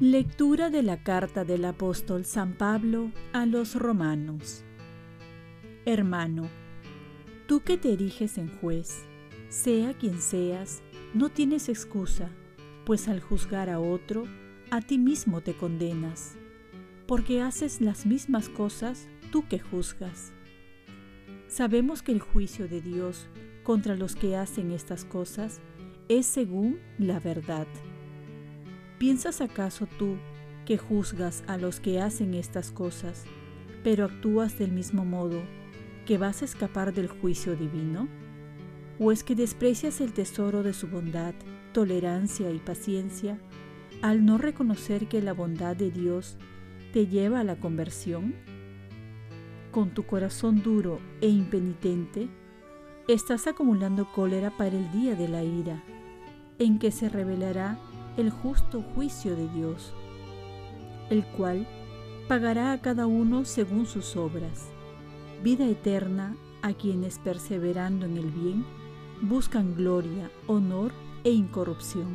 Lectura de la carta del apóstol San Pablo a los romanos. Hermano, tú que te eriges en juez, sea quien seas, no tienes excusa, pues al juzgar a otro, a ti mismo te condenas, porque haces las mismas cosas tú que juzgas. Sabemos que el juicio de Dios contra los que hacen estas cosas es según la verdad. ¿Piensas acaso tú que juzgas a los que hacen estas cosas, pero actúas del mismo modo, que vas a escapar del juicio divino? ¿O es que desprecias el tesoro de su bondad, tolerancia y paciencia, al no reconocer que la bondad de Dios te lleva a la conversión? Con tu corazón duro e impenitente, estás acumulando cólera para el día de la ira, en que se revelará el justo juicio de Dios, el cual pagará a cada uno según sus obras, vida eterna a quienes perseverando en el bien buscan gloria, honor e incorrupción,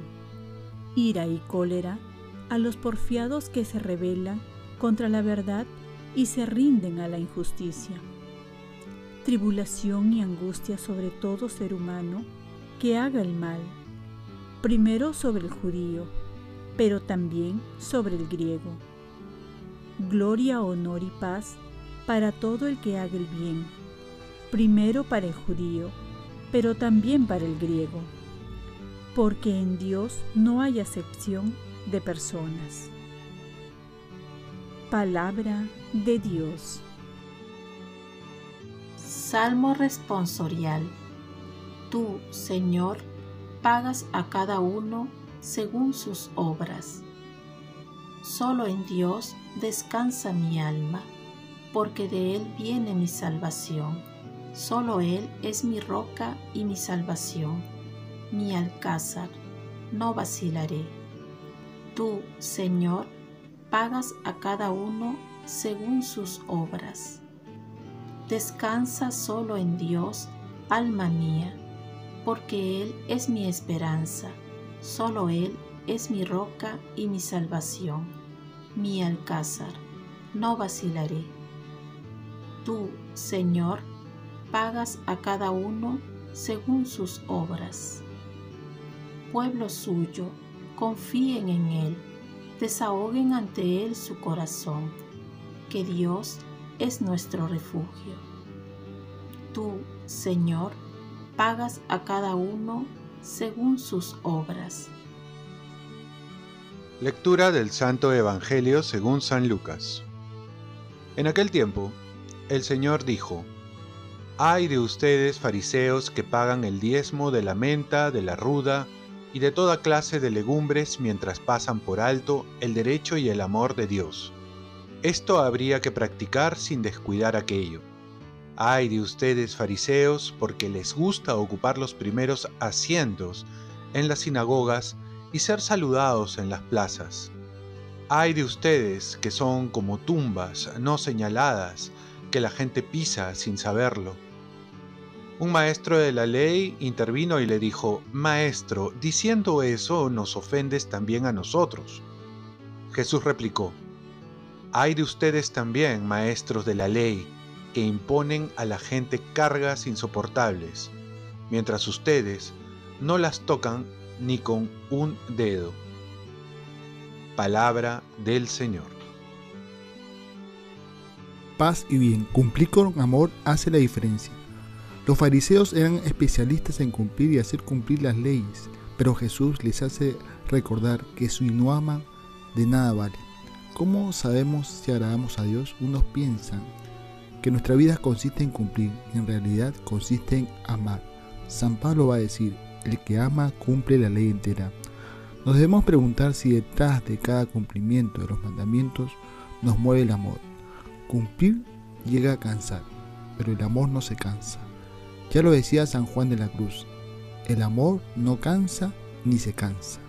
ira y cólera a los porfiados que se rebelan contra la verdad y se rinden a la injusticia, tribulación y angustia sobre todo ser humano que haga el mal primero sobre el judío, pero también sobre el griego. Gloria, honor y paz para todo el que haga el bien, primero para el judío, pero también para el griego, porque en Dios no hay acepción de personas. Palabra de Dios. Salmo responsorial. Tú, Señor, pagas a cada uno según sus obras. Solo en Dios descansa mi alma, porque de Él viene mi salvación. Solo Él es mi roca y mi salvación, mi alcázar, no vacilaré. Tú, Señor, pagas a cada uno según sus obras. Descansa solo en Dios, alma mía porque Él es mi esperanza, solo Él es mi roca y mi salvación, mi alcázar, no vacilaré. Tú, Señor, pagas a cada uno según sus obras. Pueblo suyo, confíen en Él, desahoguen ante Él su corazón, que Dios es nuestro refugio. Tú, Señor, pagas a cada uno según sus obras. Lectura del Santo Evangelio según San Lucas. En aquel tiempo, el Señor dijo, Ay de ustedes, fariseos, que pagan el diezmo de la menta, de la ruda y de toda clase de legumbres mientras pasan por alto el derecho y el amor de Dios. Esto habría que practicar sin descuidar aquello Ay de ustedes fariseos, porque les gusta ocupar los primeros asientos en las sinagogas y ser saludados en las plazas. Ay de ustedes que son como tumbas no señaladas, que la gente pisa sin saberlo. Un maestro de la ley intervino y le dijo, Maestro, diciendo eso nos ofendes también a nosotros. Jesús replicó, Ay de ustedes también, maestros de la ley, que imponen a la gente cargas insoportables, mientras ustedes no las tocan ni con un dedo. Palabra del Señor. Paz y bien, cumplir con amor hace la diferencia. Los fariseos eran especialistas en cumplir y hacer cumplir las leyes, pero Jesús les hace recordar que si no aman, de nada vale. ¿Cómo sabemos si agradamos a Dios? Unos piensan que nuestra vida consiste en cumplir, en realidad consiste en amar. San Pablo va a decir, el que ama cumple la ley entera. Nos debemos preguntar si detrás de cada cumplimiento de los mandamientos nos mueve el amor. Cumplir llega a cansar, pero el amor no se cansa. Ya lo decía San Juan de la Cruz, el amor no cansa ni se cansa.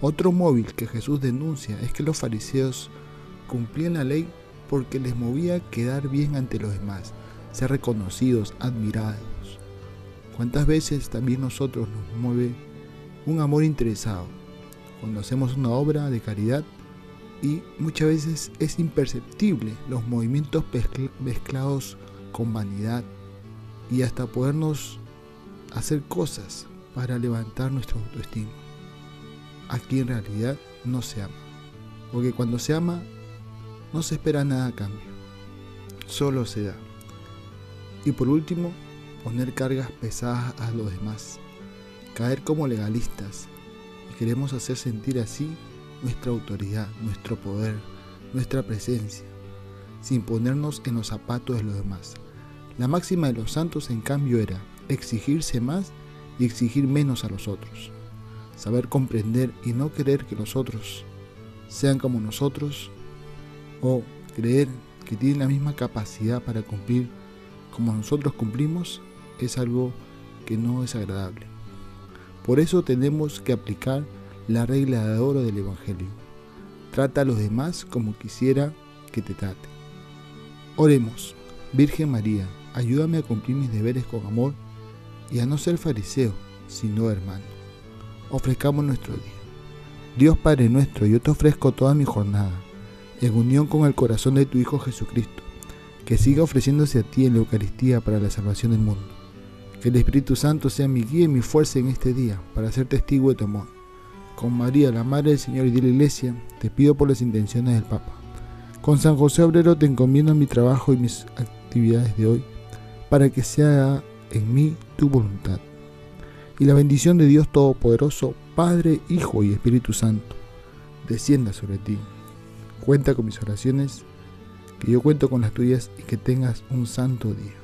Otro móvil que Jesús denuncia es que los fariseos cumplían la ley porque les movía quedar bien ante los demás, ser reconocidos, admirados. ¿Cuántas veces también nosotros nos mueve un amor interesado? Cuando hacemos una obra de caridad y muchas veces es imperceptible los movimientos mezclados con vanidad y hasta podernos hacer cosas para levantar nuestra autoestima. Aquí en realidad no se ama, porque cuando se ama no se espera nada a cambio, solo se da. Y por último, poner cargas pesadas a los demás, caer como legalistas, y queremos hacer sentir así nuestra autoridad, nuestro poder, nuestra presencia, sin ponernos en los zapatos de los demás. La máxima de los santos, en cambio, era exigirse más y exigir menos a los otros. Saber comprender y no querer que los otros sean como nosotros o creer que tienen la misma capacidad para cumplir como nosotros cumplimos es algo que no es agradable. Por eso tenemos que aplicar la regla de oro del Evangelio. Trata a los demás como quisiera que te trate. Oremos, Virgen María, ayúdame a cumplir mis deberes con amor y a no ser fariseo, sino hermano. Ofrezcamos nuestro día. Dios Padre nuestro, yo te ofrezco toda mi jornada, en unión con el corazón de tu Hijo Jesucristo, que siga ofreciéndose a ti en la Eucaristía para la salvación del mundo. Que el Espíritu Santo sea mi guía y mi fuerza en este día, para ser testigo de tu amor. Con María, la Madre del Señor y de la Iglesia, te pido por las intenciones del Papa. Con San José Obrero te encomiendo mi trabajo y mis actividades de hoy, para que sea en mí tu voluntad. Y la bendición de Dios Todopoderoso, Padre, Hijo y Espíritu Santo, descienda sobre ti. Cuenta con mis oraciones, que yo cuento con las tuyas y que tengas un santo día.